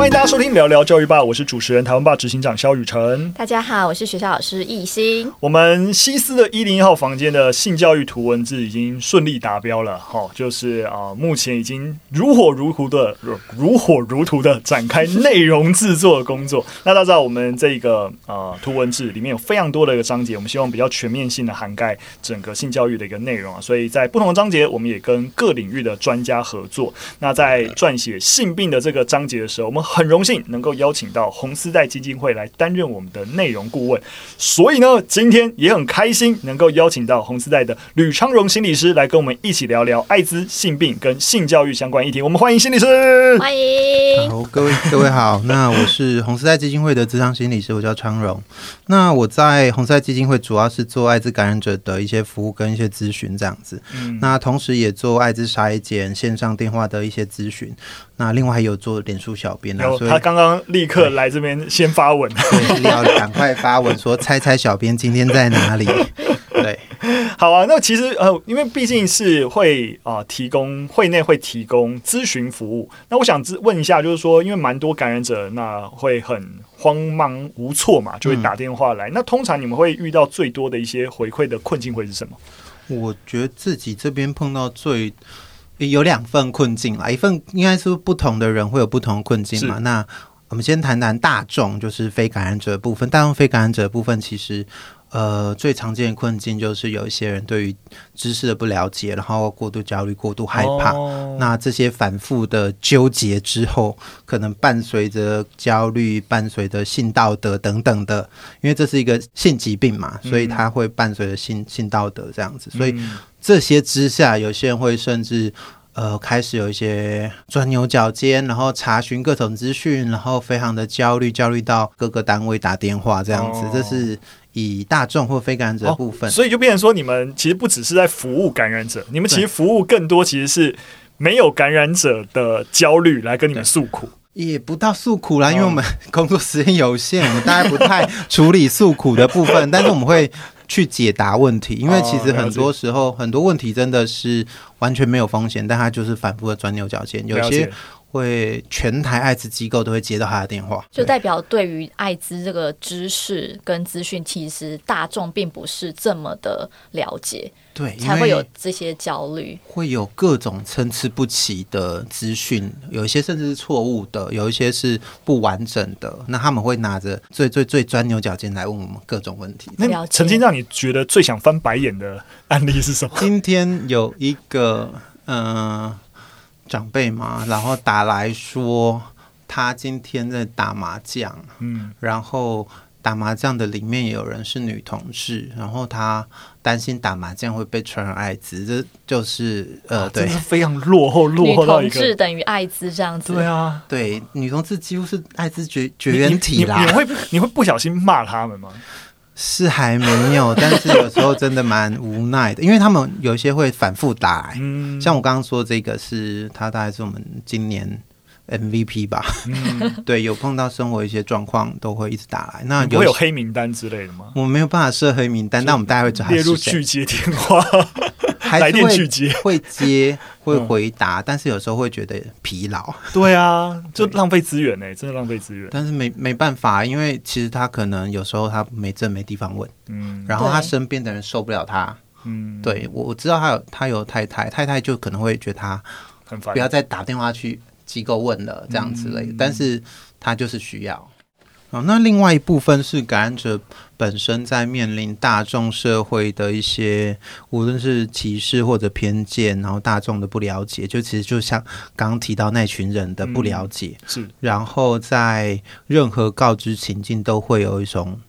欢迎大家收听聊聊教育吧，我是主持人台湾吧执行长肖雨辰。大家好，我是学校老师易欣。我们西斯的一零一号房间的性教育图文字已经顺利达标了，哦，就是啊，目前已经如火如荼的如火如荼的展开内容制作的工作。那大家知道，我们这个呃图文字里面有非常多的一个章节，我们希望比较全面性的涵盖整个性教育的一个内容啊，所以在不同的章节，我们也跟各领域的专家合作。那在撰写性病的这个章节的时候，我们很荣幸能够邀请到红丝带基金会来担任我们的内容顾问，所以呢，今天也很开心能够邀请到红丝带的吕昌荣心理师来跟我们一起聊聊艾滋、性病跟性教育相关议题。我们欢迎心理师，欢迎。好，各位各位好，那我是红丝带基金会的咨商心理师，我叫昌荣。那我在红丝带基金会主要是做艾滋感染者的一些服务跟一些咨询这样子，嗯，那同时也做艾滋筛检、线上电话的一些咨询。那另外还有做脸书小编啊，所以他刚刚立刻来这边先发文，对，要赶快发文说猜猜小编今天在哪里？对，好啊。那其实呃，因为毕竟是会啊、呃、提供会内会提供咨询服务，那我想问一下，就是说，因为蛮多感染者那会很慌忙无措嘛，就会打电话来。嗯、那通常你们会遇到最多的一些回馈的困境会是什么？我觉得自己这边碰到最。有两份困境啦，一份应该是不同的人会有不同的困境嘛。那我们先谈谈大众，就是非感染者的部分。大众非感染者的部分，其实呃最常见的困境就是有一些人对于知识的不了解，然后过度焦虑、过度害怕。哦、那这些反复的纠结之后，可能伴随着焦虑，伴随着性道德等等的，因为这是一个性疾病嘛，所以它会伴随着性性道德这样子，所以。嗯这些之下，有些人会甚至呃开始有一些钻牛角尖，然后查询各种资讯，然后非常的焦虑，焦虑到各个单位打电话这样子。哦、这是以大众或非感染者的部分、哦，所以就变成说，你们其实不只是在服务感染者，你们其实服务更多其实是没有感染者的焦虑来跟你们诉苦，也不到诉苦啦，因为我们工作时间有限，我们大概不太处理诉苦的部分，但是我们会。去解答问题，因为其实很多时候很多问题真的是完全没有风险，但他就是反复的钻牛角尖，有些会全台艾滋机构都会接到他的电话，就代表对于艾滋这个知识跟资讯，其实大众并不是这么的了解。对，才会有这些焦虑，会有各种参差不齐的资讯，有一些甚至是错误的，有一些是不完整的。那他们会拿着最最最钻牛角尖来问我们各种问题。那曾经让你觉得最想翻白眼的案例是什么？今天有一个嗯、呃、长辈嘛，然后打来说他今天在打麻将，嗯，然后。打麻将的里面也有人是女同志，然后他担心打麻将会被传染艾滋，这就是呃，对，是非常落后，落后到一个女同志等于艾滋这样子。对啊，对，女同志几乎是艾滋绝绝缘体啦。你，你，你会你会不小心骂他们吗？是还没有，但是有时候真的蛮无奈的，因为他们有些会反复打来，嗯，像我刚刚说这个是他大概是我们今年。MVP 吧，嗯，对，有碰到生活一些状况都会一直打来。那有会有黑名单之类的吗？我没有办法设黑名单，但我们大概会找他列入拒接电话，还是会拒接，会接 会回答，但是有时候会觉得疲劳。对啊，就浪费资源呢，真的浪费资源。但是没没办法，因为其实他可能有时候他没证没地方问，嗯，然后他身边的人受不了他，嗯，对我我知道他有他有太太，太太就可能会觉得他很烦，不要再打电话去。机构问了这样之类的，嗯、但是他就是需要。哦，那另外一部分是感染者本身在面临大众社会的一些，无论是歧视或者偏见，然后大众的不了解，就其实就像刚刚提到那群人的不了解，嗯、是。然后在任何告知情境都会有一种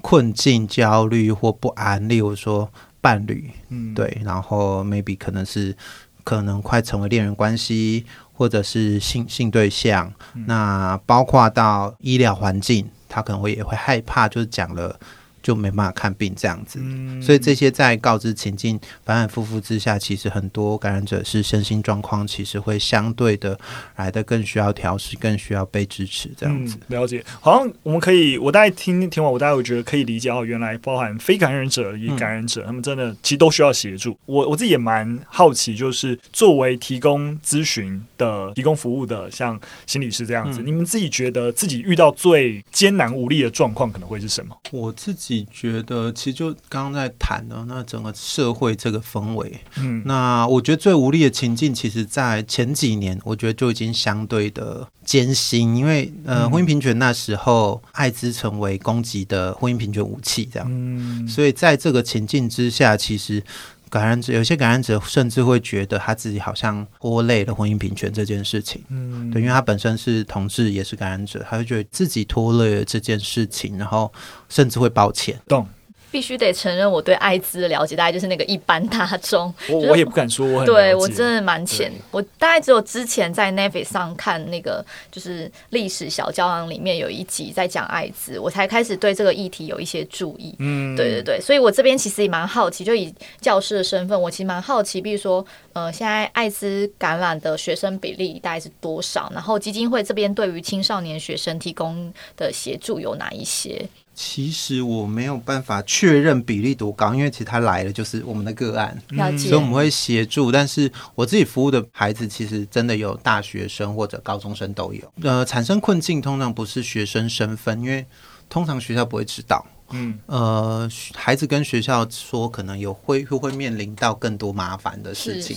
困境、焦虑或不安，例如说伴侣，嗯，对，然后 maybe 可能是可能快成为恋人关系。或者是性性对象，那包括到医疗环境，他可能会也会害怕，就是讲了就没办法看病这样子，嗯、所以这些在告知情境反反复复之下，其实很多感染者是身心状况其实会相对的来的更需要调试，更需要被支持这样子。嗯、了解，好像我们可以，我大概听听完，我大概会觉得可以理解哦，原来包含非感染者与感染者，嗯、他们真的其实都需要协助。我我自己也蛮好奇，就是作为提供咨询的、提供服务的，像心理师这样子，嗯、你们自己觉得自己遇到最艰难无力的状况可能会是什么？我自己。自己觉得，其实就刚刚在谈的那整个社会这个氛围，嗯，那我觉得最无力的情境，其实，在前几年，我觉得就已经相对的艰辛，因为呃，婚姻平权那时候，艾滋成为攻击的婚姻平权武器，这样，嗯，所以在这个情境之下，其实。感染者有些感染者甚至会觉得他自己好像拖累了婚姻平权这件事情，嗯，对，因为他本身是同志，也是感染者，他会觉得自己拖累了这件事情，然后甚至会抱歉。懂。必须得承认，我对艾滋的了解大概就是那个一般大众。我我也不敢说我很对我真的蛮浅。我大概只有之前在 Netflix 上看那个就是历史小胶囊里面有一集在讲艾滋，我才开始对这个议题有一些注意。嗯，对对对，所以我这边其实也蛮好奇，就以教师的身份，我其实蛮好奇，比如说呃，现在艾滋感染的学生比例大概是多少？然后基金会这边对于青少年学生提供的协助有哪一些？其实我没有办法确认比例多高，因为其实他来了就是我们的个案，了解。所以我们会协助。但是我自己服务的孩子，其实真的有大学生或者高中生都有。呃，产生困境通常不是学生身份，因为通常学校不会知道。嗯，呃，孩子跟学校说可能有会会会面临到更多麻烦的事情，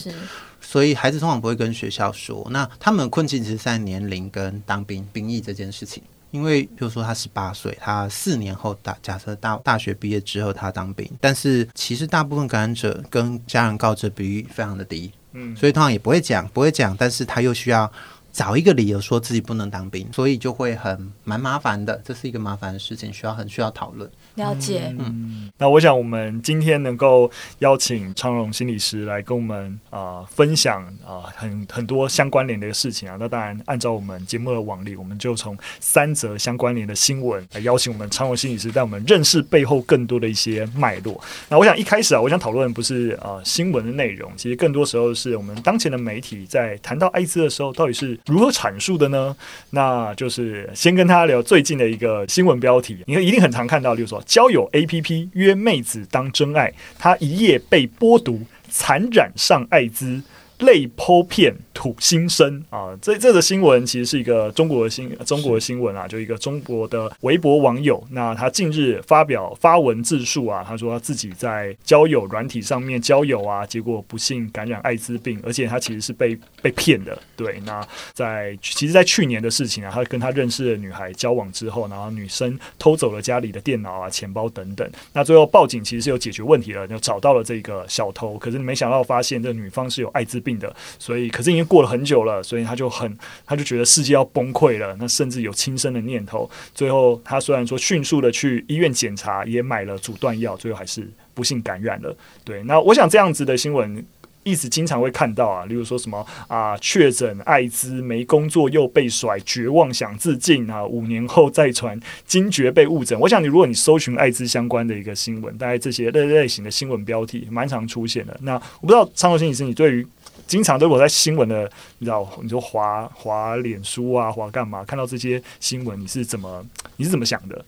所以孩子通常不会跟学校说。那他们的困境其实在年龄跟当兵兵役这件事情。因为，比如说他十八岁，他四年后大假设大大学毕业之后他当兵，但是其实大部分感染者跟家人告知比率非常的低，嗯，所以通常也不会讲，不会讲，但是他又需要找一个理由说自己不能当兵，所以就会很蛮麻烦的，这是一个麻烦的事情，需要很需要讨论。了解，嗯，那我想我们今天能够邀请昌荣心理师来跟我们啊、呃、分享啊、呃、很很多相关联的一个事情啊，那当然按照我们节目的往例，我们就从三则相关联的新闻来邀请我们昌荣心理师带我们认识背后更多的一些脉络。那我想一开始啊，我想讨论不是啊、呃、新闻的内容，其实更多时候是我们当前的媒体在谈到艾滋的时候，到底是如何阐述的呢？那就是先跟他聊最近的一个新闻标题，你看一定很常看到，就是说。交友 APP 约妹子当真爱，他一夜被剥夺，残染上艾滋。泪剖片吐心生啊！这这个新闻其实是一个中国的新中国的新闻啊，就一个中国的微博网友，那他近日发表发文自述啊，他说他自己在交友软体上面交友啊，结果不幸感染艾滋病，而且他其实是被被骗的。对，那在其实，在去年的事情啊，他跟他认识的女孩交往之后，然后女生偷走了家里的电脑啊、钱包等等，那最后报警其实是有解决问题了，就找到了这个小偷，可是没想到发现这女方是有艾滋病的，所以可是已过了很久了，所以他就很，他就觉得世界要崩溃了，那甚至有轻生的念头。最后他虽然说迅速的去医院检查，也买了阻断药，最后还是不幸感染了。对，那我想这样子的新闻一直经常会看到啊，例如说什么啊，确诊艾滋没工作又被甩，绝望想自尽啊，五年后再传惊觉被误诊。我想你如果你搜寻艾滋相关的一个新闻，大概这些类类型的新闻标题蛮常出现的。那我不知道昌荣心理师，你对于经常都我在新闻的，你知道，你说滑滑脸书啊，滑干嘛？看到这些新闻，你是怎么你是怎么想的？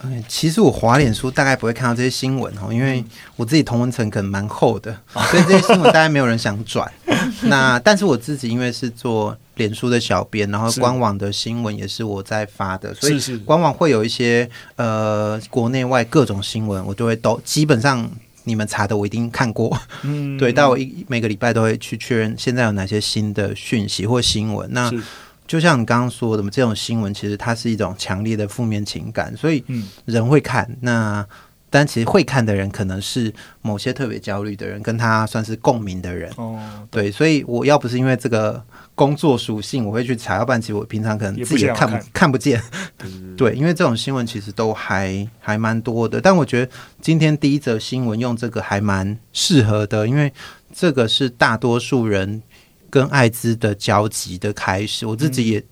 嗯，其实我滑脸书大概不会看到这些新闻哦，因为我自己同文层可能蛮厚的，所以这些新闻大概没有人想转。那但是我自己因为是做脸书的小编，然后官网的新闻也是我在发的，所以官网会有一些呃国内外各种新闻，我都会都基本上。你们查的我一定看过，嗯，对，但我一每个礼拜都会去确认现在有哪些新的讯息或新闻。那就像你刚刚说的嘛，这种新闻其实它是一种强烈的负面情感，所以人会看。嗯、那但其实会看的人可能是某些特别焦虑的人，跟他算是共鸣的人。哦，对，所以我要不是因为这个。工作属性我会去查，要不然其实我平常可能自己也看不，看，看不见。对，因为这种新闻其实都还还蛮多的。但我觉得今天第一则新闻用这个还蛮适合的，因为这个是大多数人跟艾滋的交集的开始。我自己也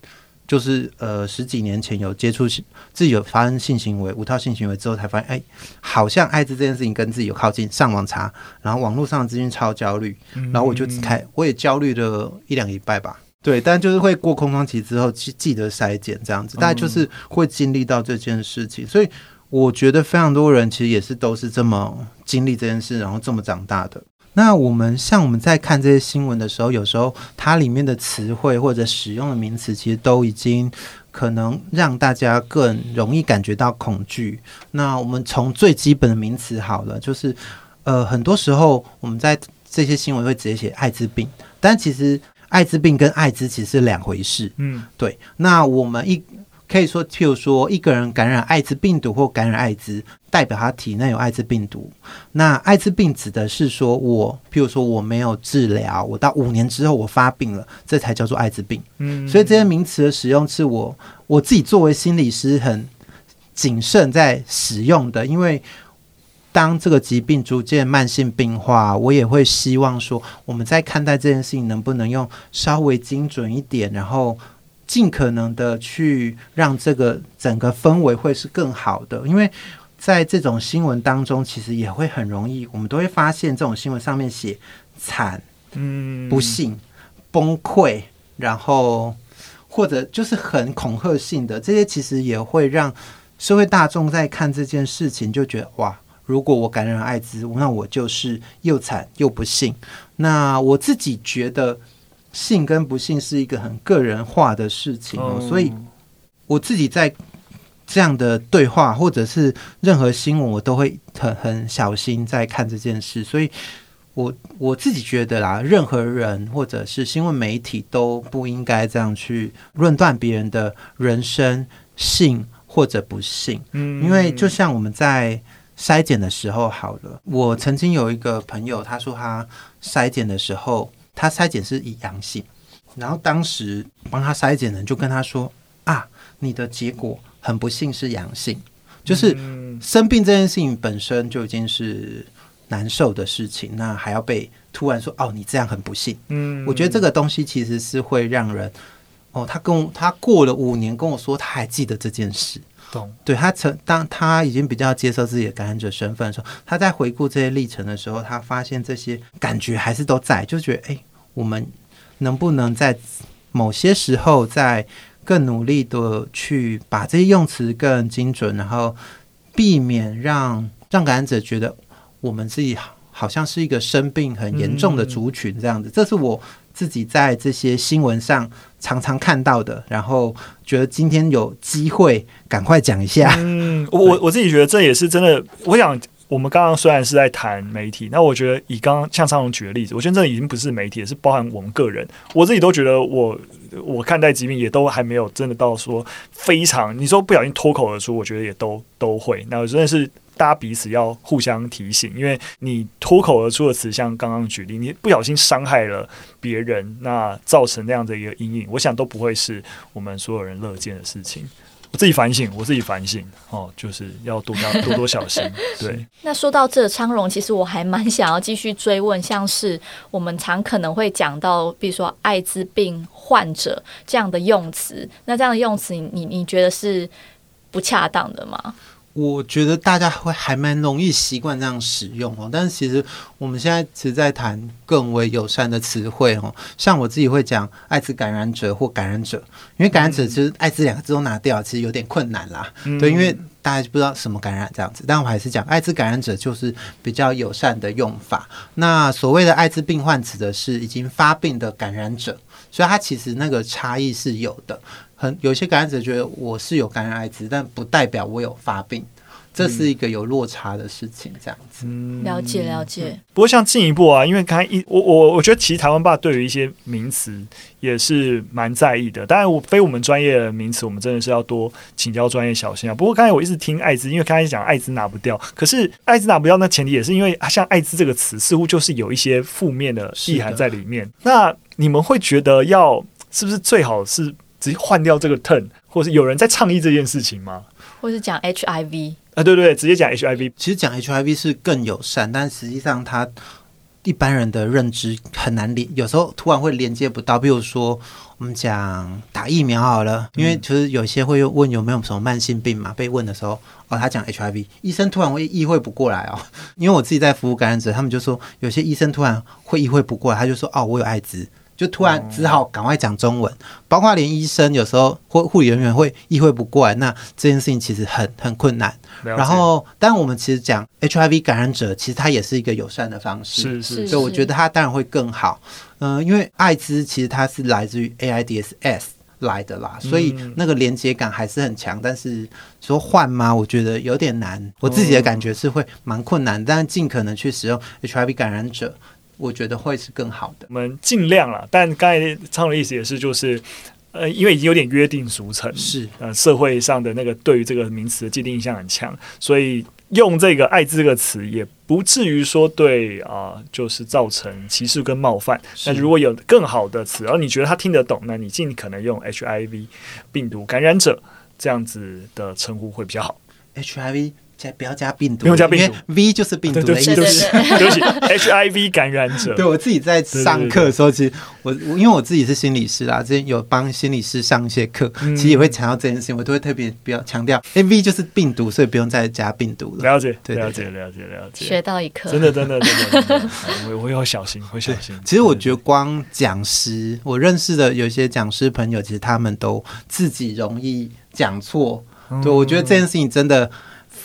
就是呃十几年前有接触性自己有发生性行为无套性行为之后，才发现哎，好像艾滋这件事情跟自己有靠近。上网查，然后网络上的资讯超焦虑，然后我就开，我也焦虑了一两礼拜吧。对，但就是会过空窗期之后记记得筛检这样子，大概就是会经历到这件事情。所以我觉得非常多人其实也是都是这么经历这件事，然后这么长大的。那我们像我们在看这些新闻的时候，有时候它里面的词汇或者使用的名词，其实都已经可能让大家更容易感觉到恐惧。那我们从最基本的名词好了，就是呃，很多时候我们在这些新闻会直接写艾滋病，但其实艾滋病跟艾滋其实是两回事。嗯，对。那我们一可以说，譬如说，一个人感染艾滋病毒或感染艾滋，代表他体内有艾滋病毒。那艾滋病指的是说我，譬如说我没有治疗，我到五年之后我发病了，这才叫做艾滋病。嗯，所以这些名词的使用是我我自己作为心理师很谨慎在使用的，因为当这个疾病逐渐慢性病化，我也会希望说，我们在看待这件事情能不能用稍微精准一点，然后。尽可能的去让这个整个氛围会是更好的，因为在这种新闻当中，其实也会很容易，我们都会发现这种新闻上面写惨、嗯、不幸、崩溃，然后或者就是很恐吓性的这些，其实也会让社会大众在看这件事情就觉得哇，如果我感染艾滋，那我就是又惨又不幸。那我自己觉得。幸跟不信是一个很个人化的事情哦，所以我自己在这样的对话或者是任何新闻，我都会很很小心在看这件事。所以我我自己觉得啦，任何人或者是新闻媒体都不应该这样去论断别人的人生信或者不信。嗯，因为就像我们在筛检的时候，好了，我曾经有一个朋友，他说他筛检的时候。他筛检是以阳性，然后当时帮他筛检的人就跟他说：“啊，你的结果很不幸是阳性，就是生病这件事情本身就已经是难受的事情，那还要被突然说哦，你这样很不幸。”嗯，我觉得这个东西其实是会让人哦，他跟我他过了五年跟我说他还记得这件事，懂？对，他曾当他已经比较接受自己的感染者身份的时候，他在回顾这些历程的时候，他发现这些感觉还是都在，就觉得哎。我们能不能在某些时候再更努力的去把这些用词更精准，然后避免让让感染者觉得我们自己好像是一个生病很严重的族群这样子？这是我自己在这些新闻上常常看到的，然后觉得今天有机会赶快讲一下。嗯，我我自己觉得这也是真的，我想。我们刚刚虽然是在谈媒体，那我觉得以刚刚像昌荣举的例子，我觉得这已经不是媒体，是包含我们个人。我自己都觉得我我看待疾病也都还没有真的到说非常，你说不小心脱口而出，我觉得也都都会。那真的是大家彼此要互相提醒，因为你脱口而出的词，像刚刚举例，你不小心伤害了别人，那造成那样的一个阴影，我想都不会是我们所有人乐见的事情。我自己反省，我自己反省 哦，就是要多加多多小心。对，那说到这昌荣，其实我还蛮想要继续追问，像是我们常可能会讲到，比如说艾滋病患者这样的用词，那这样的用词，你你觉得是不恰当的吗？我觉得大家会还蛮容易习惯这样使用哦，但是其实我们现在其实在谈更为友善的词汇哦，像我自己会讲艾滋感染者或感染者，因为感染者其实艾滋两个字都拿掉，其实有点困难啦。嗯、对，因为大家不知道什么感染这样子，但我还是讲艾滋感染者就是比较友善的用法。那所谓的艾滋病患指的是已经发病的感染者，所以它其实那个差异是有的。很有些感染者觉得我是有感染艾滋，但不代表我有发病，这是一个有落差的事情。这样子，嗯、了解了解。不过像进一步啊，因为刚才一我我我觉得其实台湾爸对于一些名词也是蛮在意的。当然，我非我们专业的名词，我们真的是要多请教专业小心啊。不过刚才我一直听艾滋，因为刚才讲艾滋拿不掉，可是艾滋拿不掉，那前提也是因为像艾滋这个词似乎就是有一些负面的意涵在里面。那你们会觉得要是不是最好是？直接换掉这个 turn，或是有人在倡议这件事情吗？或是讲 HIV 啊？对对对，直接讲 HIV。其实讲 HIV 是更友善，但实际上它一般人的认知很难连，有时候突然会连接不到。比如说，我们讲打疫苗好了，因为其实有些会问有没有什么慢性病嘛，被问的时候，哦，他讲 HIV，医生突然会意会不过来哦。因为我自己在服务感染者，他们就说有些医生突然会意会不过来，他就说哦，我有艾滋。就突然只好赶快讲中文，包括连医生有时候或护理人员会意会不过来，那这件事情其实很很困难。然后，但我们其实讲 HIV 感染者，其实它也是一个友善的方式，是是，所以我觉得它当然会更好。嗯、呃，因为艾滋其实它是来自于 AIDS 来的啦，所以那个连接感还是很强。但是说换吗？我觉得有点难。我自己的感觉是会蛮困难，但是尽可能去使用 HIV 感染者。我觉得会是更好的。我们尽量了，但刚才昌的意思也是，就是呃，因为已经有点约定俗成，是呃，社会上的那个对于这个名词的既定印象很强，所以用这个“艾滋”这个词也不至于说对啊、呃，就是造成歧视跟冒犯。那如果有更好的词，而你觉得他听得懂，那你尽可能用 HIV 病毒感染者这样子的称呼会比较好。HIV。加不要加病毒，不用加病毒，V 就是病毒的意思。对不起，，HIV 感染者。对，我自己在上课的时候，其实我我因为我自己是心理师啊，之前有帮心理师上一些课，其实也会强调这件事情，我都会特别比较强调，V 就是病毒，所以不用再加病毒了。了解，对，了解，了解，了解。学到一课，真的，真的，真的，我我要小心，会小心。其实我觉得光讲师，我认识的有些讲师朋友，其实他们都自己容易讲错。对，我觉得这件事情真的。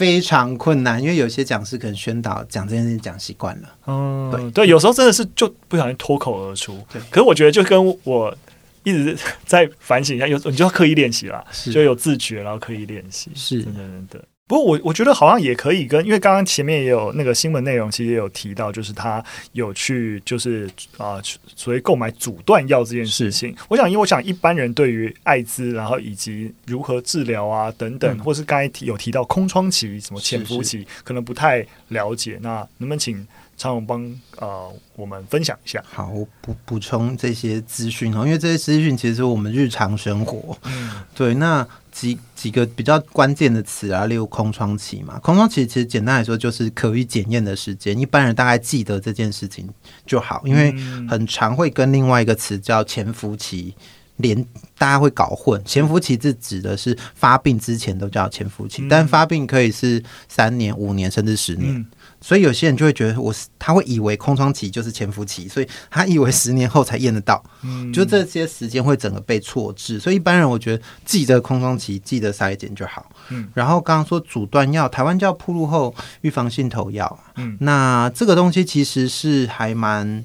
非常困难，因为有些讲师可能宣导讲这件事情讲习惯了。嗯，对对，有时候真的是就不小心脱口而出。对，可是我觉得就跟我一直在反省一下，有你就要刻意练习啦，就有自觉，然后刻意练习。是，真的真的。不过我我觉得好像也可以跟，因为刚刚前面也有那个新闻内容，其实也有提到，就是他有去就是啊、呃，所谓购买阻断药这件事情。我想，因为我想一般人对于艾滋，然后以及如何治疗啊等等，嗯、或是刚才提有提到空窗期、什么潜伏期，可能不太了解。那能不能请常勇帮呃我们分享一下？好，我补补充这些资讯哦，因为这些资讯其实是我们日常生活。嗯，对，那。几几个比较关键的词啊，例如空窗期嘛，空窗期其实简单来说就是可以检验的时间，一般人大概记得这件事情就好，因为很常会跟另外一个词叫潜伏期连，大家会搞混。潜伏期是指的是发病之前都叫潜伏期，但发病可以是三年、五年甚至十年。所以有些人就会觉得我是，他会以为空窗期就是潜伏期，所以他以为十年后才验得到，嗯，就这些时间会整个被错置。所以一般人我觉得记得空窗期，记得筛检就好。嗯，然后刚刚说阻断药，台湾叫铺路后预防性投药，嗯，那这个东西其实是还蛮，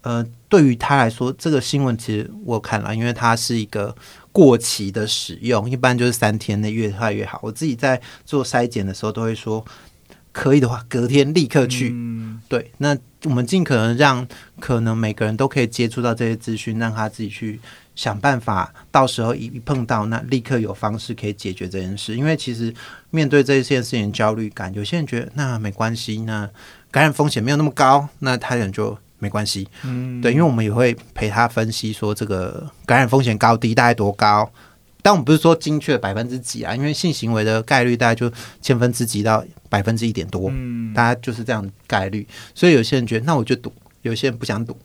呃，对于他来说，这个新闻其实我看了，因为它是一个过期的使用，一般就是三天内越快越好。我自己在做筛检的时候都会说。可以的话，隔天立刻去。嗯、对，那我们尽可能让可能每个人都可以接触到这些资讯，让他自己去想办法。到时候一碰到，那立刻有方式可以解决这件事。因为其实面对这件事情焦虑感，有些人觉得那没关系，那感染风险没有那么高，那他人就没关系。嗯，对，因为我们也会陪他分析说这个感染风险高低大概多高。但我们不是说精确百分之几啊，因为性行为的概率大概就千分之几到百分之一点多，嗯，大家就是这样概率。所以有些人觉得那我就赌，有些人不想赌。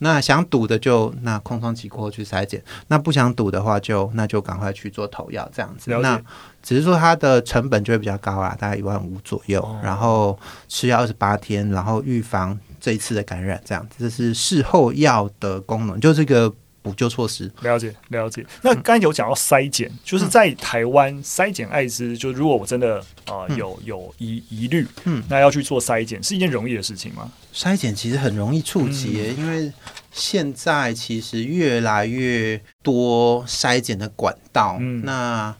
那想赌的就那空窗期过后去筛检，那不想赌的话就那就赶快去做投药这样子。那只是说它的成本就会比较高啊，大概一万五左右，哦、然后吃药二十八天，然后预防这一次的感染这样子。这是事后药的功能，就这个。补救措施，了解了解。那刚才有讲到筛检，嗯、就是在台湾筛检艾滋，就如果我真的啊、呃、有有疑疑虑，嗯，那要去做筛检是一件容易的事情吗？筛检其实很容易触及、嗯，因为现在其实越来越多筛检的管道，嗯、那。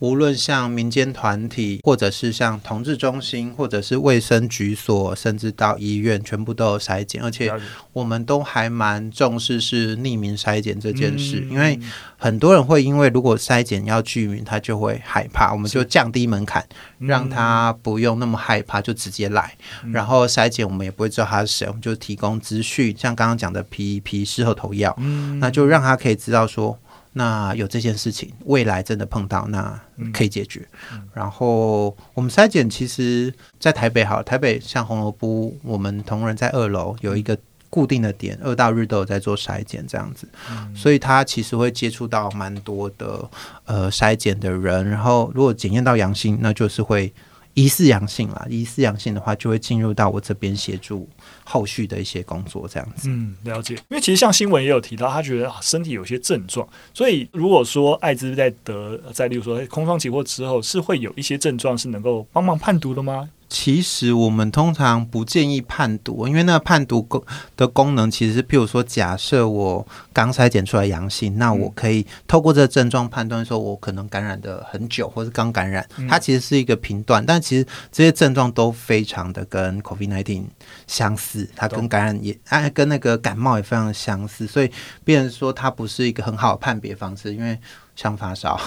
无论像民间团体，或者是像同志中心，或者是卫生局所，甚至到医院，全部都有筛检，而且我们都还蛮重视是匿名筛检这件事，因为很多人会因为如果筛检要具名，他就会害怕，我们就降低门槛，让他不用那么害怕，就直接来。然后筛检我们也不会知道他是谁，我们就提供资讯，像刚刚讲的 PEP 事后投药，那就让他可以知道说。那有这件事情，未来真的碰到，那可以解决。嗯嗯、然后我们筛检，其实在台北好，台北像红萝卜，我们同仁在二楼有一个固定的点，二到日都有在做筛检这样子，嗯、所以他其实会接触到蛮多的呃筛检的人，然后如果检验到阳性，那就是会。疑似阳性啦，疑似阳性的话，就会进入到我这边协助后续的一些工作，这样子。嗯，了解。因为其实像新闻也有提到，他觉得身体有些症状，所以如果说艾滋在得，在例如说空窗期或之后，是会有一些症状是能够帮忙判读的吗？其实我们通常不建议判读，因为那个判读功的功能其实是，譬如说，假设我刚筛检出来阳性，那我可以透过这个症状判断说，我可能感染的很久，或是刚感染，它其实是一个频段。但其实这些症状都非常的跟 COVID-19 相似，它跟感染也哎跟那个感冒也非常的相似，所以变成说它不是一个很好的判别方式，因为像发烧，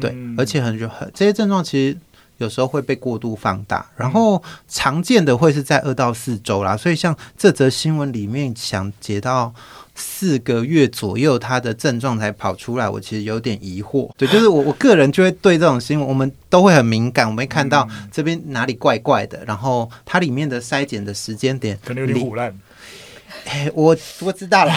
对，而且很很这些症状其实。有时候会被过度放大，然后常见的会是在二到四周啦。所以像这则新闻里面，想解到四个月左右，他的症状才跑出来，我其实有点疑惑。对，就是我我个人就会对这种新闻，我们都会很敏感。我们会看到这边哪里怪怪的，然后它里面的筛检的时间点可能有点腐烂。哎，我我知道了，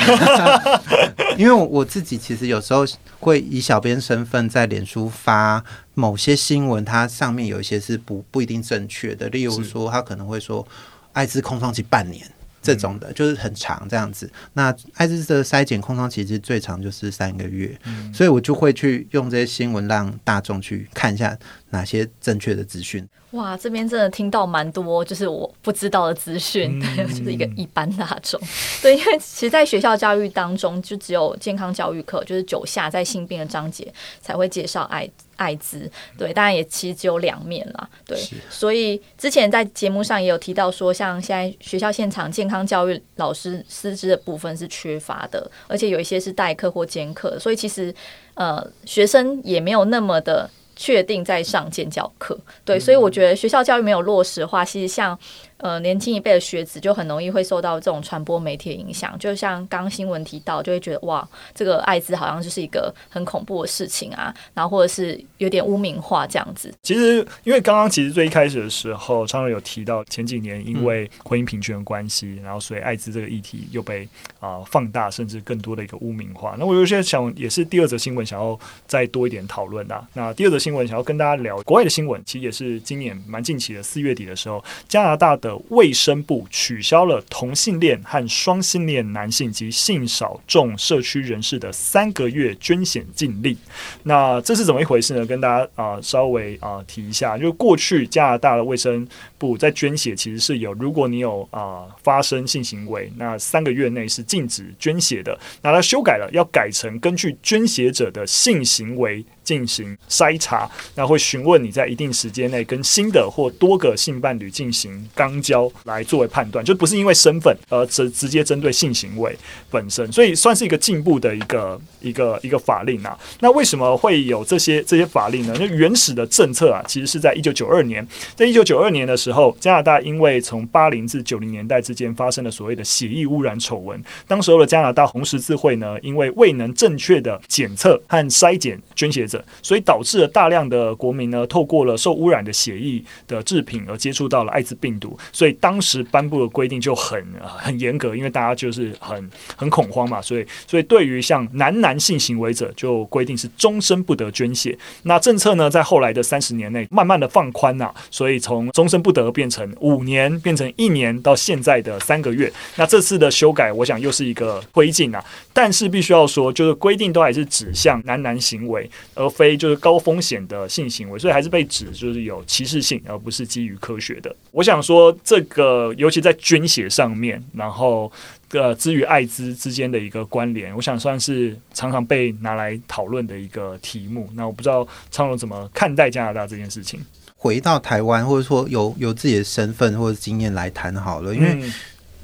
因为我我自己其实有时候会以小编身份在脸书发某些新闻，它上面有一些是不不一定正确的，例如说他可能会说艾滋空窗期半年。这种的，就是很长这样子。那艾滋的筛检空窗期其实最长就是三个月，所以我就会去用这些新闻让大众去看一下哪些正确的资讯。哇，这边真的听到蛮多，就是我不知道的资讯，嗯、就是一个一般大众。对，因为其实，在学校教育当中，就只有健康教育课，就是九下在性病的章节才会介绍艾艾滋。对，当然也其实只有两面啦。对，所以之前在节目上也有提到说，像现在学校现场健康教育老师师资的部分是缺乏的，而且有一些是代课或兼课，所以其实呃，学生也没有那么的。确定在上建教课，对，所以我觉得学校教育没有落实的话，其实像。呃，年轻一辈的学子就很容易会受到这种传播媒体的影响，就像刚新闻提到，就会觉得哇，这个艾滋好像就是一个很恐怖的事情啊，然后或者是有点污名化这样子。其实，因为刚刚其实最一开始的时候，昌伦有提到前几年因为婚姻平权的关系，然后所以艾滋这个议题又被啊、放大，甚至更多的一个污名化。那我有些想也是第二则新闻想要再多一点讨论的。那第二则新闻想要跟大家聊国外的新闻，其实也是今年蛮近期的四月底的时候，加拿大的卫生部取消了同性恋和双性恋男性及性少众社区人士的三个月捐血禁令。那这是怎么一回事呢？跟大家啊、稍微啊、提一下，就过去加拿大的卫生部在捐血其实是有，如果你有啊、发生性行为，那三个月内是禁止捐血的。那它修改了，要改成根据捐血者的性行为。进行筛查，那会询问你在一定时间内跟新的或多个性伴侣进行肛交，来作为判断，就不是因为身份而直直接针对性行为本身，所以算是一个进步的一个一个一个法令啊。那为什么会有这些这些法令呢？就原始的政策啊，其实是在一九九二年，在一九九二年的时候，加拿大因为从八零至九零年代之间发生了所谓的血液污染丑闻，当时候的加拿大红十字会呢，因为未能正确的检测和筛检捐血。所以导致了大量的国民呢，透过了受污染的血液的制品而接触到了艾滋病毒。所以当时颁布的规定就很很严格，因为大家就是很很恐慌嘛。所以所以对于像男男性行为者，就规定是终身不得捐血。那政策呢，在后来的三十年内慢慢的放宽了，所以从终身不得变成五年，变成一年，到现在的三个月。那这次的修改，我想又是一个推进啊。但是必须要说，就是规定都还是指向男男行为。非就是高风险的性行为，所以还是被指就是有歧视性，而不是基于科学的。我想说，这个尤其在捐血上面，然后呃，之与艾滋之间的一个关联，我想算是常常被拿来讨论的一个题目。那我不知道昌荣怎么看待加拿大这件事情？回到台湾，或者说有有自己的身份或者经验来谈好了，因为。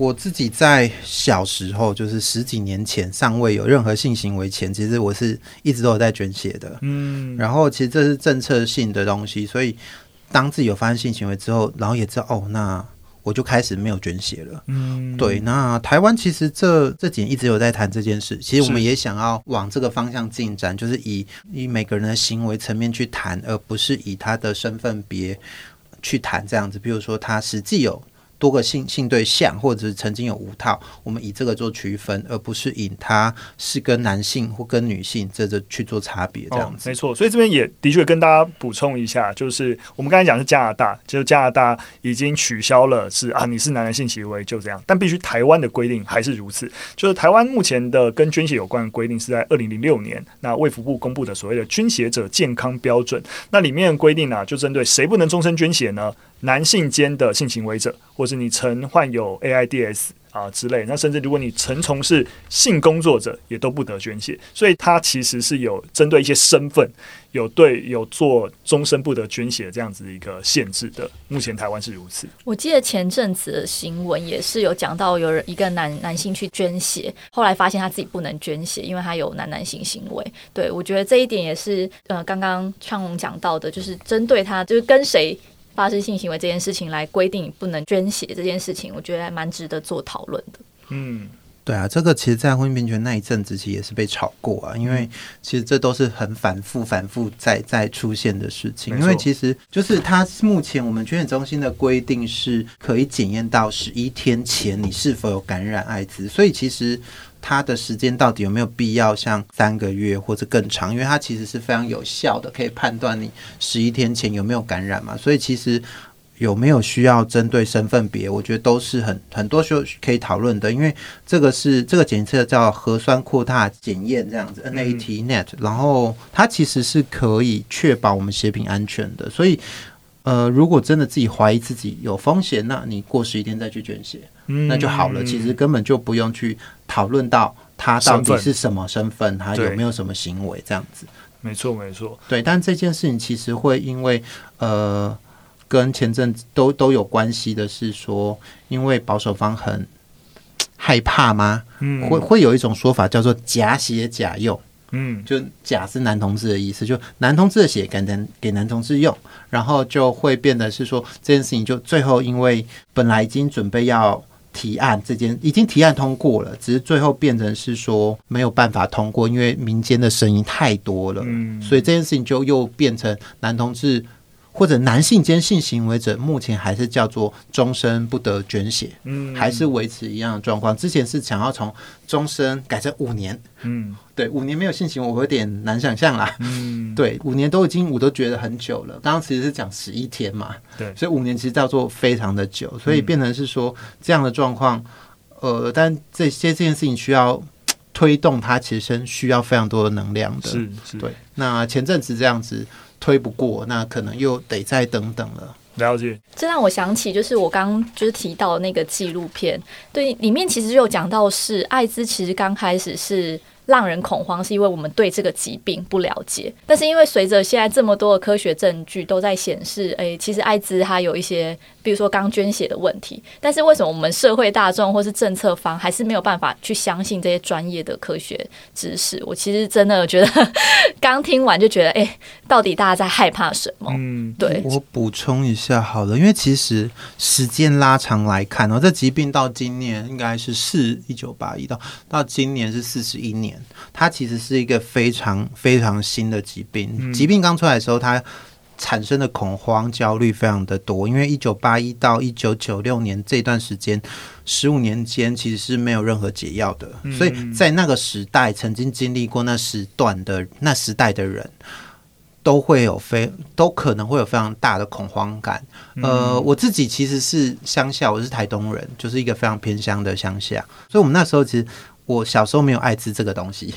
嗯我自己在小时候，就是十几年前，尚未有任何性行为前，其实我是一直都有在捐血的。嗯，然后其实这是政策性的东西，所以当自己有发生性行为之后，然后也知道哦，那我就开始没有捐血了。嗯，对。那台湾其实这这几年一直有在谈这件事，其实我们也想要往这个方向进展，就是以以每个人的行为层面去谈，而不是以他的身份别去谈这样子。比如说他实际有。多个性性对象，或者是曾经有五套，我们以这个做区分，而不是以他是跟男性或跟女性这这去做差别这样子。哦，没错，所以这边也的确跟大家补充一下，就是我们刚才讲是加拿大，就是加拿大已经取消了是啊，你是男男性行为就这样，但必须台湾的规定还是如此。就是台湾目前的跟捐血有关的规定是在二零零六年，那卫福部公布的所谓的捐血者健康标准，那里面规定呢，啊，就针对谁不能终身捐血呢？男性间的性行为者，或是你曾患有 AIDS 啊之类，那甚至如果你曾从事性工作者，也都不得捐血。所以它其实是有针对一些身份，有对有做终身不得捐血这样子一个限制的。目前台湾是如此。我记得前阵子的新闻也是有讲到，有一个男男性去捐血，后来发现他自己不能捐血，因为他有男男性行为。对，我觉得这一点也是呃，刚刚昌龙讲到的，就是针对他，就是跟谁。发生性行为这件事情来规定不能捐血这件事情，我觉得还蛮值得做讨论的。嗯，对啊，这个其实，在婚姻平权那一阵子，其实也是被炒过啊，因为其实这都是很反复、反复在在出现的事情。因为其实就是它目前我们捐血中心的规定是可以检验到十一天前你是否有感染艾滋，所以其实。它的时间到底有没有必要像三个月或者更长？因为它其实是非常有效的，可以判断你十一天前有没有感染嘛。所以其实有没有需要针对身份别，我觉得都是很很多时候可以讨论的。因为这个是这个检测叫核酸扩大检验这样子，NAT NET，然后它其实是可以确保我们血品安全的。所以呃，如果真的自己怀疑自己有风险，那你过十一天再去捐血。那就好了，其实根本就不用去讨论到他到底是什么身份，他有没有什么行为这样子。没错，没错。对，但这件事情其实会因为呃，跟前阵子都都有关系的是说，因为保守方很害怕吗？嗯，会会有一种说法叫做假血假用。嗯，就假是男同志的意思，就男同志的血给男给男同志用，然后就会变得是说这件事情就最后因为本来已经准备要。提案这件已经提案通过了，只是最后变成是说没有办法通过，因为民间的声音太多了，嗯，所以这件事情就又变成男同志或者男性间性行为者，目前还是叫做终身不得捐血，嗯，还是维持一样的状况。之前是想要从终身改成五年，嗯，对，五年没有性行为，我有点难想象啦，嗯，对，五年都已经我都觉得很久了。刚刚其实是讲十一天嘛，对，所以五年其实叫做非常的久，所以变成是说这样的状况，呃，但这些这件事情需要 推动它，其实需要非常多的能量的，是是，对。那前阵子这样子。推不过，那可能又得再等等了。了解，这让我想起，就是我刚就是提到那个纪录片，对，里面其实就有讲到是艾滋，其实刚开始是。让人恐慌，是因为我们对这个疾病不了解。但是因为随着现在这么多的科学证据都在显示，哎，其实艾滋它有一些，比如说刚捐血的问题。但是为什么我们社会大众或是政策方还是没有办法去相信这些专业的科学知识？我其实真的觉得，刚听完就觉得，哎，到底大家在害怕什么？嗯，对。我补充一下好了，因为其实时间拉长来看哦，这疾病到今年应该是四一九八一到到今年是四十一年。它其实是一个非常非常新的疾病。疾病刚出来的时候，它产生的恐慌、焦虑非常的多。因为一九八一到一九九六年这段时间，十五年间其实是没有任何解药的。所以在那个时代，曾经经历过那时段的那时代的人，都会有非都可能会有非常大的恐慌感。呃，我自己其实是乡下，我是台东人，就是一个非常偏乡的乡下。所以我们那时候其实。我小时候没有艾滋这个东西，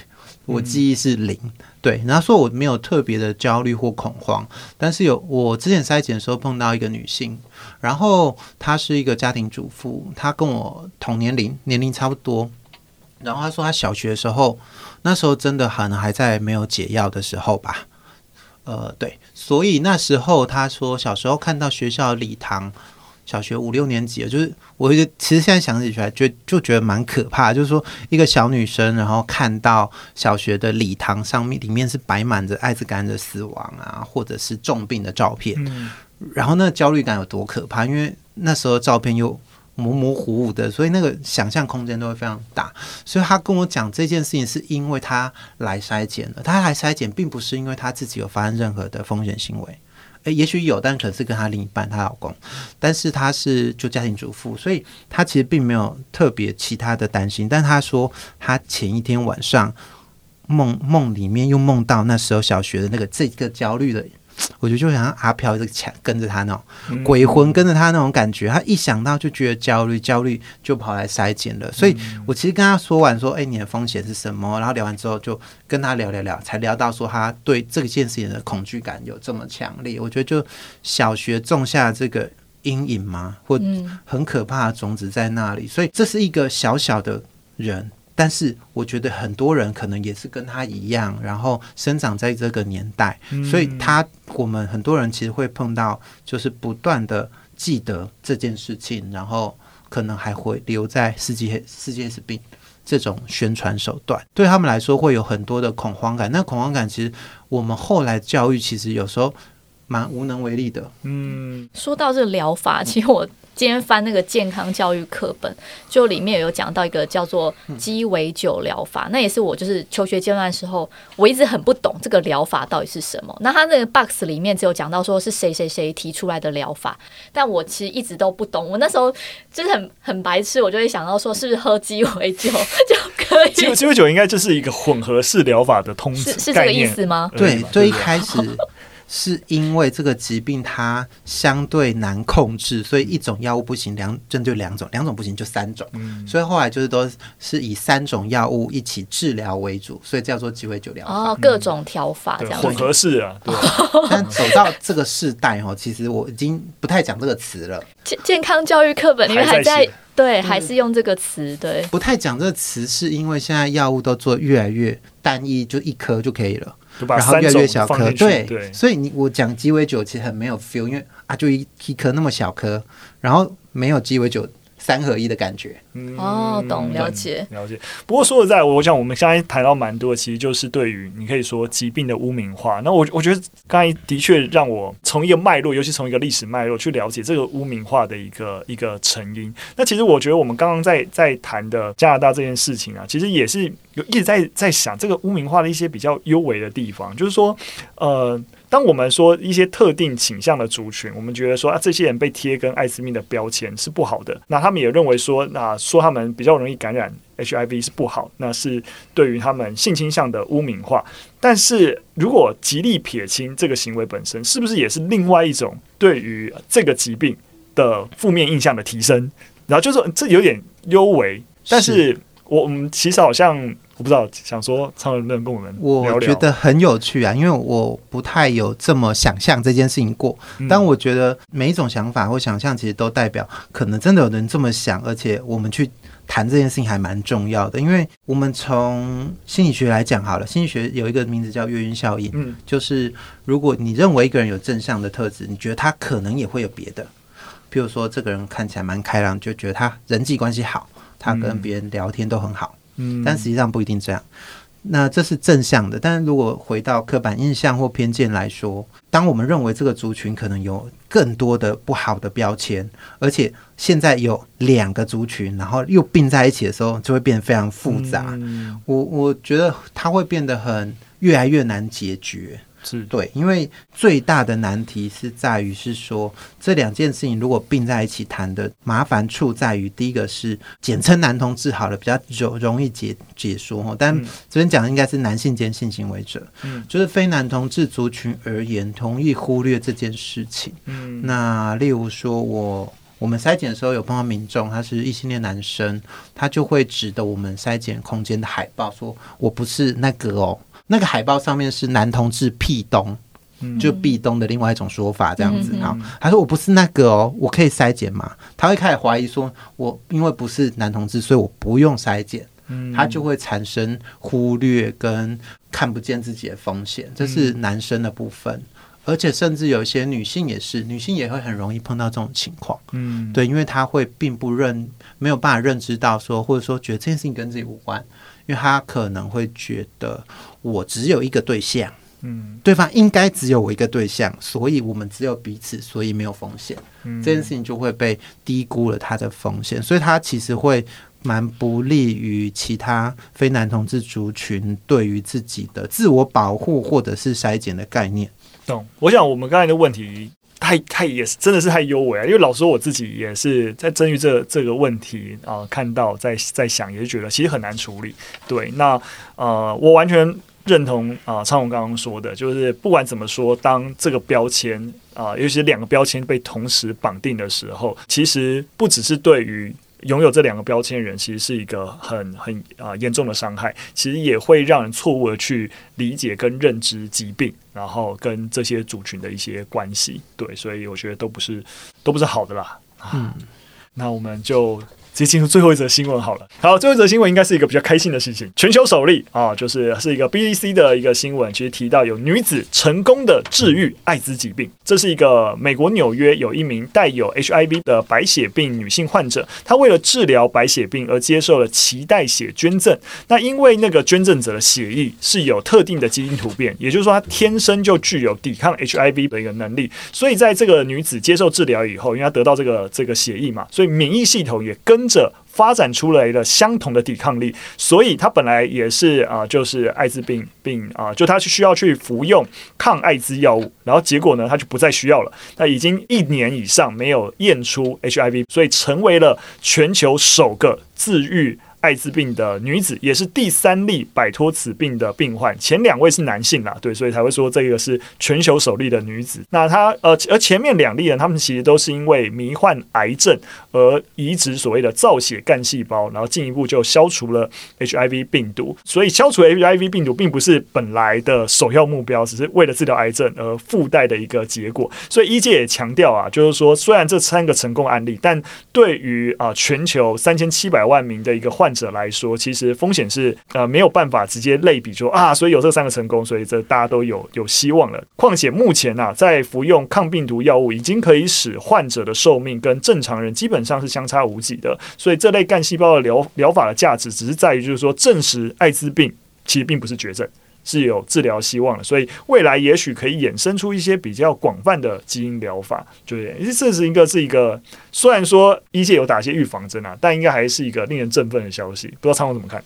我记忆是零。对，然后说我没有特别的焦虑或恐慌，但是有我之前筛检的时候碰到一个女性，然后她是一个家庭主妇，她跟我同年龄，年龄差不多。然后她说她小学的时候，那时候真的可能还在没有解药的时候吧。呃，对，所以那时候她说小时候看到学校礼堂。小学五六年级了，就是我其实现在想起来，就就觉得蛮可怕。就是说，一个小女生，然后看到小学的礼堂上面里面是摆满着艾滋感染的死亡啊，或者是重病的照片，嗯、然后那个焦虑感有多可怕？因为那时候照片又模模糊糊的，所以那个想象空间都会非常大。所以他跟我讲这件事情，是因为他来筛检了。他来筛检，并不是因为他自己有发生任何的风险行为。诶，也许有，但可能是跟她另一半，她老公，但是她是就家庭主妇，所以她其实并没有特别其他的担心。但她说，她前一天晚上梦梦里面又梦到那时候小学的那个这个焦虑的。我觉得就好像阿飘一直抢跟着他那种鬼魂跟着他那种感觉，他一想到就觉得焦虑，焦虑就跑来筛检了。所以我其实跟他说完说，哎，你的风险是什么？然后聊完之后就跟他聊聊聊，才聊到说他对这件事情的恐惧感有这么强烈。我觉得就小学种下这个阴影嘛，或很可怕的种子在那里。所以这是一个小小的人。但是我觉得很多人可能也是跟他一样，然后生长在这个年代，嗯、所以他我们很多人其实会碰到，就是不断的记得这件事情，然后可能还会留在世界世界是病这种宣传手段，对他们来说会有很多的恐慌感。那恐慌感其实我们后来教育其实有时候蛮无能为力的。嗯，说到这个疗法，其实我。今天翻那个健康教育课本，就里面有讲到一个叫做鸡尾酒疗法，那也是我就是求学阶段的时候，我一直很不懂这个疗法到底是什么。那他那个 box 里面只有讲到说是谁谁谁提出来的疗法，但我其实一直都不懂。我那时候就是很很白痴，我就会想到说是不是喝鸡尾酒就可以？鸡尾鸡尾酒应该就是一个混合式疗法的通是是这个意思吗？对，最一开始。是因为这个疾病它相对难控制，所以一种药物不行，两针对两种，两种不行就三种，嗯、所以后来就是都是以三种药物一起治疗为主，所以叫做鸡尾酒疗法。哦，各种调法这样子，混合式啊。对。但走到这个世代哦，其实我已经不太讲这个词了。健健康教育课本里面还在对，还是用这个词对。不太讲这个词，是因为现在药物都做越来越单一，就一颗就可以了。然后越来越小颗，对，对，所以你我讲鸡尾酒其实很没有 feel，因为啊就一一颗那么小颗，然后没有鸡尾酒。三合一的感觉，嗯、哦，懂了解了解。不过说实在，我想我们刚才谈到蛮多的，其实就是对于你可以说疾病的污名化。那我我觉得刚才的确让我从一个脉络，尤其从一个历史脉络去了解这个污名化的一个一个成因。那其实我觉得我们刚刚在在谈的加拿大这件事情啊，其实也是有一直在在想这个污名化的一些比较优微的地方，就是说，呃。当我们说一些特定倾向的族群，我们觉得说啊，这些人被贴跟艾滋病的标签是不好的。那他们也认为说，那说他们比较容易感染 HIV 是不好，那是对于他们性倾向的污名化。但是如果极力撇清这个行为本身，是不是也是另外一种对于这个疾病的负面印象的提升？然后就是说这有点幽微，但是我我们其实好像。我不知道，想说超人能跟我们聊聊，我觉得很有趣啊，因为我不太有这么想象这件事情过。嗯、但我觉得每一种想法或想象，其实都代表可能真的有人这么想，而且我们去谈这件事情还蛮重要的。因为我们从心理学来讲好了，心理学有一个名字叫月晕效应，嗯，就是如果你认为一个人有正向的特质，你觉得他可能也会有别的，比如说这个人看起来蛮开朗，就觉得他人际关系好，他跟别人聊天都很好。嗯嗯，但实际上不一定这样。那这是正向的，但是如果回到刻板印象或偏见来说，当我们认为这个族群可能有更多的不好的标签，而且现在有两个族群，然后又并在一起的时候，就会变得非常复杂。嗯，我我觉得它会变得很越来越难解决。是对，因为最大的难题是在于是说，这两件事情如果并在一起谈的麻烦处在于，第一个是简称男同志好了，比较容容易解解说，但这边讲的应该是男性间性行为者，嗯，就是非男同志族群而言，同意忽略这件事情。嗯，那例如说我我们筛检的时候有碰到民众，他是异性恋男生，他就会指着我们筛检空间的海报说：“我不是那个哦。”那个海报上面是男同志壁咚，就壁咚的另外一种说法，这样子。好，他说我不是那个哦，我可以筛检吗？他会开始怀疑说，我因为不是男同志，所以我不用筛检。他就会产生忽略跟看不见自己的风险，这是男生的部分。而且甚至有一些女性也是，女性也会很容易碰到这种情况。嗯，对，因为他会并不认，没有办法认知到说，或者说觉得这件事情跟自己无关。因为他可能会觉得我只有一个对象，嗯，对方应该只有我一个对象，所以我们只有彼此，所以没有风险。嗯，这件事情就会被低估了它的风险，所以它其实会蛮不利于其他非男同志族群对于自己的自我保护或者是筛检的概念。懂。我想我们刚才的问题太太也是真的是太优美啊，因为老实说我自己也是在针于这这个问题啊、呃，看到在在想，也是觉得其实很难处理。对，那呃，我完全认同啊，昌、呃、鸿刚刚说的，就是不管怎么说，当这个标签啊、尤其是两个标签被同时绑定的时候，其实不只是对于。拥有这两个标签的人，其实是一个很很啊严重的伤害。其实也会让人错误的去理解跟认知疾病，然后跟这些族群的一些关系。对，所以我觉得都不是都不是好的啦。嗯，那我们就。直接进入最后一则新闻好了。好，最后一则新闻应该是一个比较开心的事情，全球首例啊，就是是一个 BBC 的一个新闻，其实提到有女子成功的治愈艾滋疾病。这是一个美国纽约有一名带有 HIV 的白血病女性患者，她为了治疗白血病而接受了脐带血捐赠。那因为那个捐赠者的血液是有特定的基因突变，也就是说她天生就具有抵抗 HIV 的一个能力，所以在这个女子接受治疗以后，因为她得到这个这个血液嘛，所以免疫系统也跟者发展出来的相同的抵抗力，所以他本来也是啊、就是艾滋病病啊、就他是需要去服用抗艾滋药物，然后结果呢，他就不再需要了。他已经一年以上没有验出 HIV，所以成为了全球首个治愈。艾滋病的女子也是第三例摆脱此病的病患，前两位是男性啦，对，所以才会说这个是全球首例的女子。那她呃，而前面两例人，他们其实都是因为罹患癌症而移植所谓的造血干细胞，然后进一步就消除了 HIV 病毒。所以消除 HIV 病毒并不是本来的首要目标，只是为了治疗癌症而附带的一个结果。所以医界也强调啊，就是说虽然这三个成功案例，但对于啊全球三千七百万名的一个患者来说，其实风险是呃没有办法直接类比说啊，所以有这三个成功，所以这大家都有有希望了。况且目前啊，在服用抗病毒药物已经可以使患者的寿命跟正常人基本上是相差无几的，所以这类干细胞的疗疗法的价值，只是在于就是说证实艾滋病其实并不是绝症。是有治疗希望的，所以未来也许可以衍生出一些比较广泛的基因疗法，对，这是一个是一个，虽然说医界有打一些预防针啊，但应该还是一个令人振奋的消息。不知道昌鸿怎么看？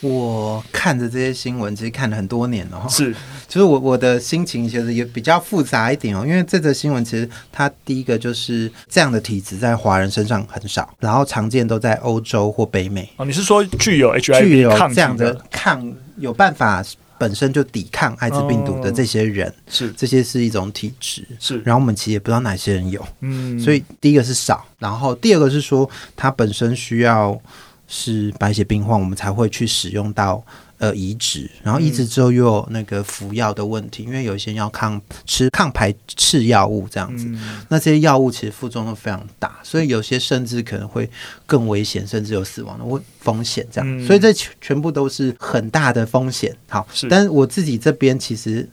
我看着这些新闻，其实看了很多年了，是，就是我我的心情其实也比较复杂一点哦，因为这则新闻其实它第一个就是这样的体质在华人身上很少，然后常见都在欧洲或北美。哦，你是说具有 HIV 抗这样的抗有办法？本身就抵抗艾滋病毒的这些人，是这些是一种体质，是。然后我们其实也不知道哪些人有，嗯。所以第一个是少，然后第二个是说，它本身需要是白血病患，我们才会去使用到。呃，移植，然后移植之后又有那个服药的问题，嗯、因为有一些要抗吃抗排斥药物这样子，嗯、那这些药物其实副作用都非常大，所以有些甚至可能会更危险，甚至有死亡的风风险这样，嗯、所以这全部都是很大的风险。好，是，但是我自己这边其实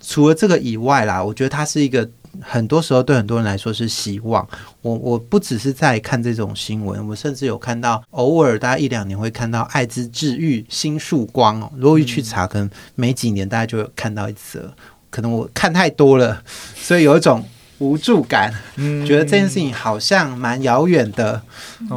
除了这个以外啦，我觉得它是一个。很多时候对很多人来说是希望。我我不只是在看这种新闻，我甚至有看到偶尔大家一两年会看到艾滋治愈新曙光哦。如果一去查，可能没几年大家就会看到一则。可能我看太多了，所以有一种无助感，觉得这件事情好像蛮遥远的。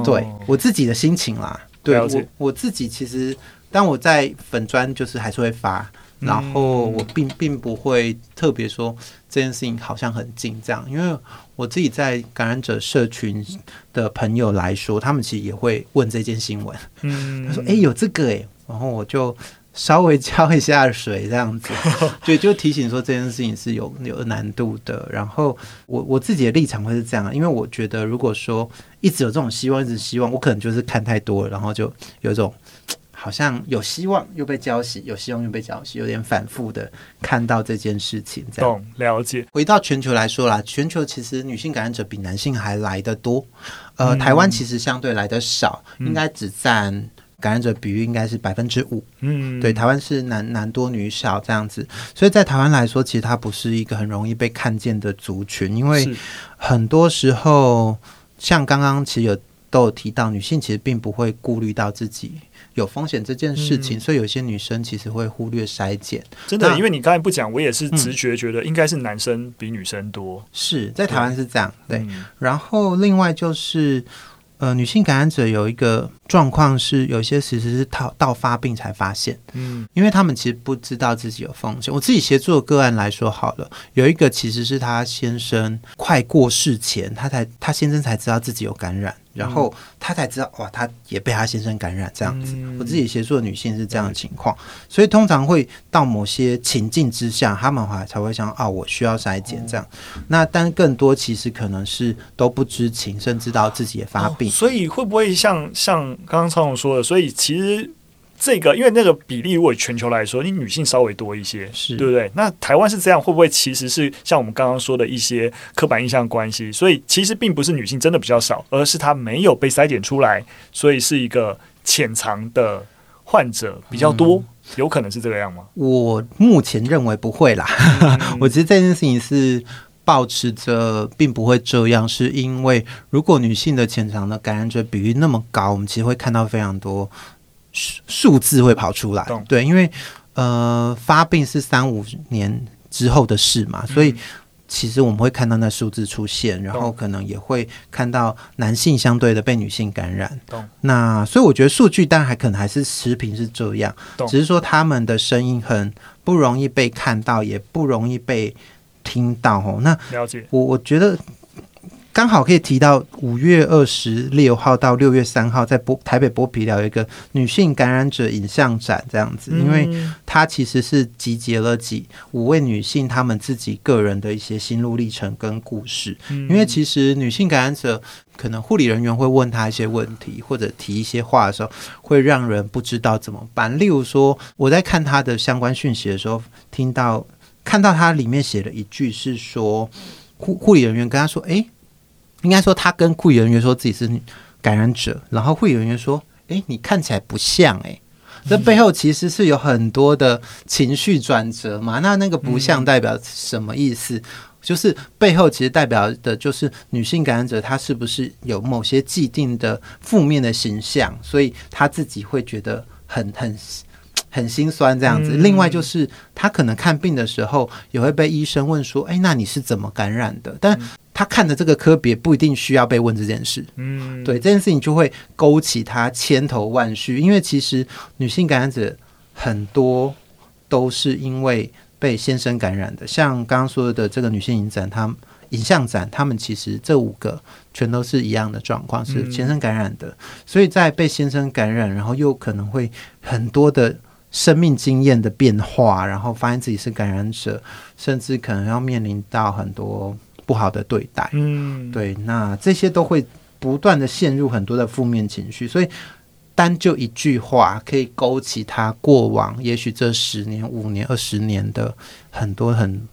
对我自己的心情啦，对我我自己其实，当我在粉专就是还是会发。然后我并并不会特别说这件事情好像很近这样，因为我自己在感染者社群的朋友来说，他们其实也会问这件新闻。嗯，他说：“哎，有这个哎。”然后我就稍微浇一下水这样子，就就提醒说这件事情是有有难度的。然后我我自己的立场会是这样，因为我觉得如果说一直有这种希望，一直希望，我可能就是看太多了，然后就有一种。好像有希望又被浇熄，有希望又被浇熄，有点反复的看到这件事情。这样。懂，了解。回到全球来说啦，全球其实女性感染者比男性还来得多。呃，嗯、台湾其实相对来的少，嗯、应该只占感染者比率应该是百分之五。嗯，对，台湾是男男多女少这样子，所以在台湾来说，其实它不是一个很容易被看见的族群，因为很多时候像刚刚其实有都有提到，女性其实并不会顾虑到自己。有风险这件事情，嗯、所以有些女生其实会忽略筛检。真的，因为你刚才不讲，我也是直觉觉得应该是男生比女生多。嗯、是在台湾是这样，对。对嗯、然后另外就是，呃，女性感染者有一个状况是，有些其实是到到发病才发现，嗯，因为他们其实不知道自己有风险。我自己协助的个案来说好了，有一个其实是他先生快过世前，他才他先生才知道自己有感染。然后他才知道，哇，他也被他先生感染这样子。嗯、我自己协助的女性是这样的情况，所以通常会到某些情境之下，他们还才会想啊，我需要筛检这样。嗯、那但更多其实可能是都不知情，甚至到自己也发病。哦、所以会不会像像刚刚超总说的？所以其实。这个，因为那个比例，如果全球来说，你女性稍微多一些，是对不对？那台湾是这样，会不会其实是像我们刚刚说的一些刻板印象关系？所以其实并不是女性真的比较少，而是她没有被筛检出来，所以是一个潜藏的患者比较多，嗯、有可能是这个样吗？我目前认为不会啦。嗯、我觉得这件事情是抱持着并不会这样，是因为如果女性的潜藏的感染者比例那么高，我们其实会看到非常多。数数字会跑出来，对，因为呃发病是三五年之后的事嘛，嗯、所以其实我们会看到那数字出现，然后可能也会看到男性相对的被女性感染。懂那所以我觉得数据当然还可能还是持平是这样，只是说他们的声音很不容易被看到，也不容易被听到哦。那了解，我我觉得。刚好可以提到五月二十六号到六月三号，在波台北剥皮寮有一个女性感染者影像展，这样子，因为它其实是集结了几五位女性她们自己个人的一些心路历程跟故事。因为其实女性感染者可能护理人员会问她一些问题，或者提一些话的时候，会让人不知道怎么办。例如说，我在看她的相关讯息的时候，听到看到他里面写了一句是说，护护理人员跟他说：“诶。”应该说，他跟护理人员说自己是感染者，然后护理人员说：“诶，你看起来不像诶。”这背后其实是有很多的情绪转折嘛。那那个不像代表什么意思？就是背后其实代表的就是女性感染者她是不是有某些既定的负面的形象，所以她自己会觉得很很很心酸这样子。另外就是她可能看病的时候也会被医生问说：“诶，那你是怎么感染的？”但他看的这个科别不一定需要被问这件事，嗯，对，这件事情就会勾起他千头万绪，因为其实女性感染者很多都是因为被先生感染的，像刚刚说的这个女性影展，他影像展，他们其实这五个全都是一样的状况，是先生感染的，嗯，所以在被先生感染，然后又可能会很多的生命经验的变化，然后发现自己是感染者，甚至可能要面临到很多。不好的对待，嗯，对，那这些都会不断的陷入很多的负面情绪，所以单就一句话可以勾起他过往，也许这十年、五年、二十年的很多很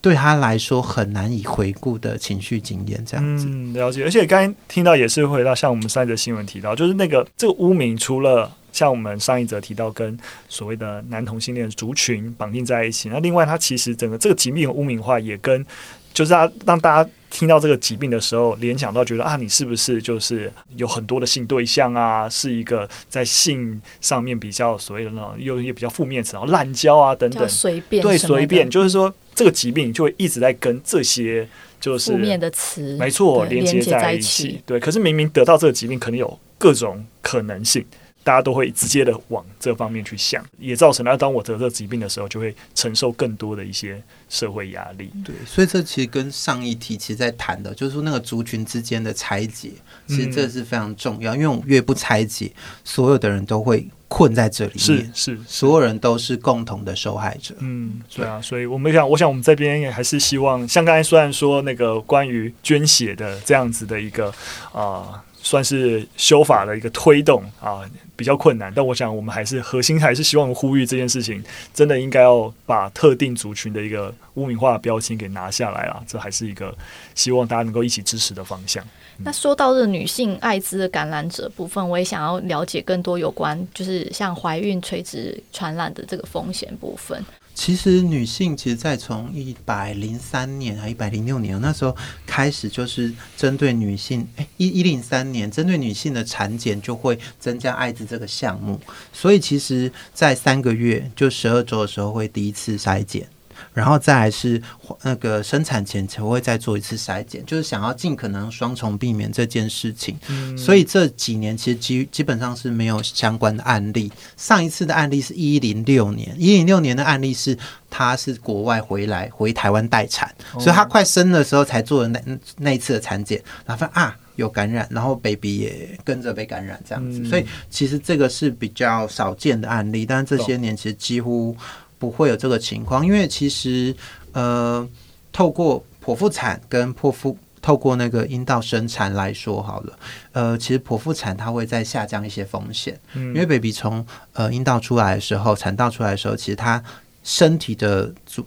对他来说很难以回顾的情绪经验，这样子。嗯，了解。而且刚才听到也是回到像我们上一则新闻提到，就是那个这个污名，除了像我们上一则提到跟所谓的男同性恋族群绑定在一起，那另外它其实整个这个疾病的污名化也跟就是让让大家听到这个疾病的时候，联想到觉得啊，你是不是就是有很多的性对象啊？是一个在性上面比较所谓的那种有一些比较负面词，然后滥交啊等等，随便对随便，就是说这个疾病就会一直在跟这些就是负面的词，没错，连接在一起。对，可是明明得到这个疾病，可能有各种可能性。大家都会直接的往这方面去想，也造成了当我得这疾病的时候，就会承受更多的一些社会压力。对，所以这其实跟上一题其实在谈的，就是说那个族群之间的拆解，其实这是非常重要。嗯、因为我们越不拆解，所有的人都会困在这里面，是是，是所有人都是共同的受害者。嗯，对啊，所以我们想，我想我们这边也还是希望，像刚才虽然说那个关于捐血的这样子的一个啊。呃算是修法的一个推动啊，比较困难，但我想我们还是核心还是希望呼吁这件事情，真的应该要把特定族群的一个污名化的标签给拿下来啊，这还是一个希望大家能够一起支持的方向。那说到这女性艾滋的感染者部分，我也想要了解更多有关，就是像怀孕垂直传染的这个风险部分。其实女性其实，在从一百零三年还一百零六年那时候开始，就是针对女性，哎，一一零三年针对女性的产检就会增加艾滋这个项目，所以其实，在三个月就十二周的时候会第一次筛检，然后再来是那个生产前才会再做一次筛检，就是想要尽可能双重避免这件事情。嗯、所以这几年其实基基本上是没有相关的案例。上一次的案例是一零六年，一零六年的案例是他是国外回来回台湾待产，哦、所以他快生的时候才做的那那一次的产检，然后啊有感染，然后 baby 也跟着被感染这样子。嗯、所以其实这个是比较少见的案例，但是这些年其实几乎。不会有这个情况，因为其实呃，透过剖腹产跟剖腹透过那个阴道生产来说好了，呃，其实剖腹产它会再下降一些风险，嗯，因为 baby 从呃阴道出来的时候，产道出来的时候，其实它身体的组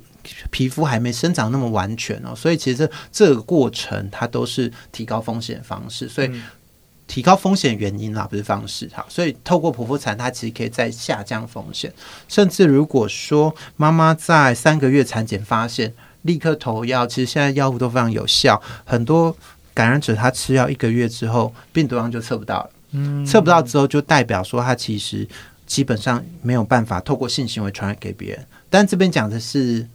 皮肤还没生长那么完全哦，所以其实这这个过程它都是提高风险方式，所以。嗯提高风险原因啦，不是方式哈，所以透过剖腹产，它其实可以再下降风险。甚至如果说妈妈在三个月产检发现，立刻投药，其实现在药物都非常有效。很多感染者他吃药一个月之后，病毒量就测不到了。嗯，测不到之后，就代表说他其实基本上没有办法透过性行为传染给别人。但这边讲的是。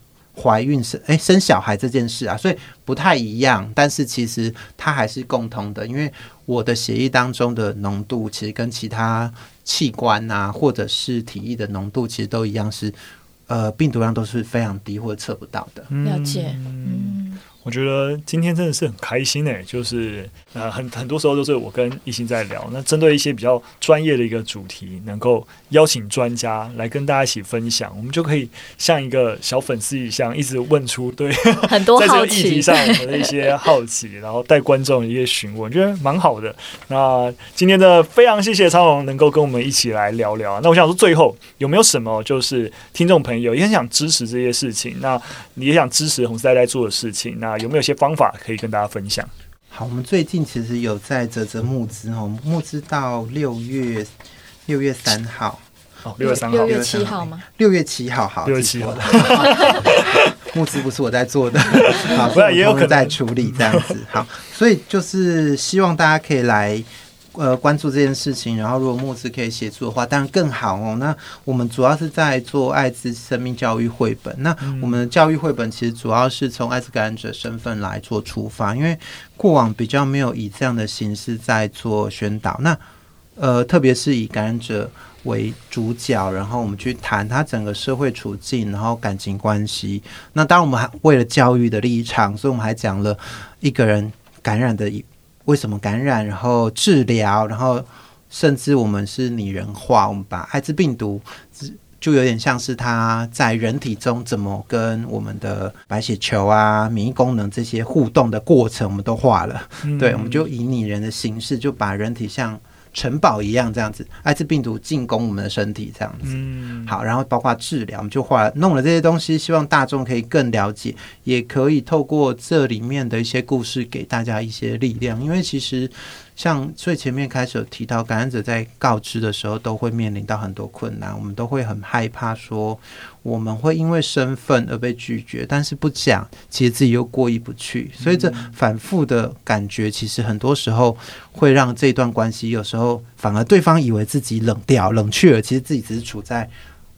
怀孕生哎生小孩这件事啊，所以不太一样，但是其实它还是共通的，因为我的血液当中的浓度其实跟其他器官啊，或者是体液的浓度其实都一样是，是呃病毒量都是非常低或者测不到的。了解，嗯。我觉得今天真的是很开心诶，就是呃很很多时候都是我跟一心在聊，那针对一些比较专业的一个主题，能够邀请专家来跟大家一起分享，我们就可以像一个小粉丝一样，一直问出对 很多在这个议题上我们的一些好奇，然后带观众一些询问，我觉得蛮好的。那今天的非常谢谢昌龙能够跟我们一起来聊聊。那我想说，最后有没有什么就是听众朋友也很想支持这些事情，那你也想支持红丝带在做的事情，那有没有一些方法可以跟大家分享？好，我们最近其实有在泽泽募资哦，募资到六月六月三号，哦，六月三号，六月七号吗？六月七号，好，六月七号的 募资不是我在做的，好，不然也有可能在处理这样子。好，所以就是希望大家可以来。呃，关注这件事情，然后如果募资可以协助的话，当然更好哦。那我们主要是在做艾滋生命教育绘本。那我们的教育绘本其实主要是从艾滋感染者身份来做出发，因为过往比较没有以这样的形式在做宣导。那呃，特别是以感染者为主角，然后我们去谈他整个社会处境，然后感情关系。那当然，我们还为了教育的立场，所以我们还讲了一个人感染的。为什么感染？然后治疗，然后甚至我们是拟人化，我们把艾滋病毒就有点像是它在人体中怎么跟我们的白血球啊、免疫功能这些互动的过程，我们都画了。对，我们就以拟人的形式，就把人体像。城堡一样这样子，艾滋病毒进攻我们的身体这样子，好，然后包括治疗，我们就画弄了这些东西，希望大众可以更了解，也可以透过这里面的一些故事给大家一些力量，因为其实。像最前面开始有提到，感染者在告知的时候都会面临到很多困难，我们都会很害怕说我们会因为身份而被拒绝，但是不讲，其实自己又过意不去，所以这反复的感觉，其实很多时候会让这段关系有时候反而对方以为自己冷掉、冷却了，其实自己只是处在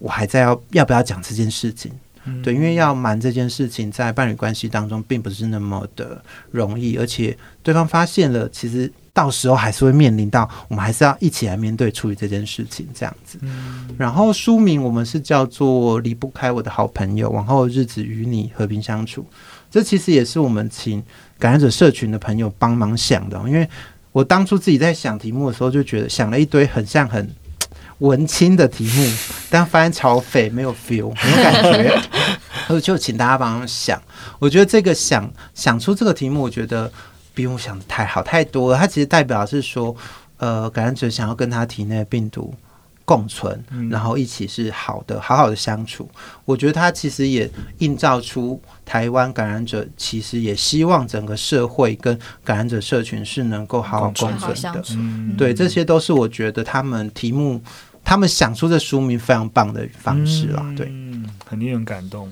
我还在要要不要讲这件事情，对，因为要瞒这件事情在伴侣关系当中并不是那么的容易，而且对方发现了，其实。到时候还是会面临到，我们还是要一起来面对处理这件事情，这样子。然后书名我们是叫做《离不开我的好朋友》，往后日子与你和平相处。这其实也是我们请感染者社群的朋友帮忙想的，因为我当初自己在想题目的时候，就觉得想了一堆很像很文青的题目，但发现超匪，没有 feel，没有感觉。我就请大家帮忙想。我觉得这个想想出这个题目，我觉得。比我想的太好太多了，它其实代表是说，呃，感染者想要跟他体内病毒共存，嗯、然后一起是好的，好好的相处。我觉得他其实也映照出台湾感染者其实也希望整个社会跟感染者社群是能够好好共存的。嗯、对，这些都是我觉得他们题目，他们想出这书名非常棒的方式了。对，嗯，很令人感动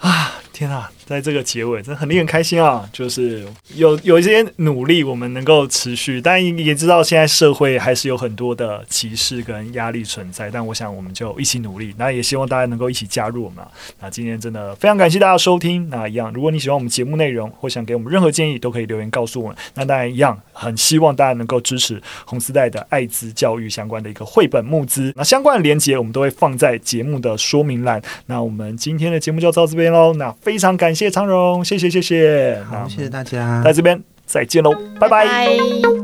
啊。天啊，在这个结尾真的很令人开心啊！就是有有一些努力，我们能够持续，但也知道现在社会还是有很多的歧视跟压力存在。但我想，我们就一起努力。那也希望大家能够一起加入我们。啊那今天真的非常感谢大家收听。那一样，如果你喜欢我们节目内容，或想给我们任何建议，都可以留言告诉我们。那当然一样，很希望大家能够支持红丝带的艾滋教育相关的一个绘本募资。那相关的连接，我们都会放在节目的说明栏。那我们今天的节目就到这边喽。那非常感谢昌荣，谢谢谢谢，好，谢谢大家，在这边再见喽，拜拜。拜拜。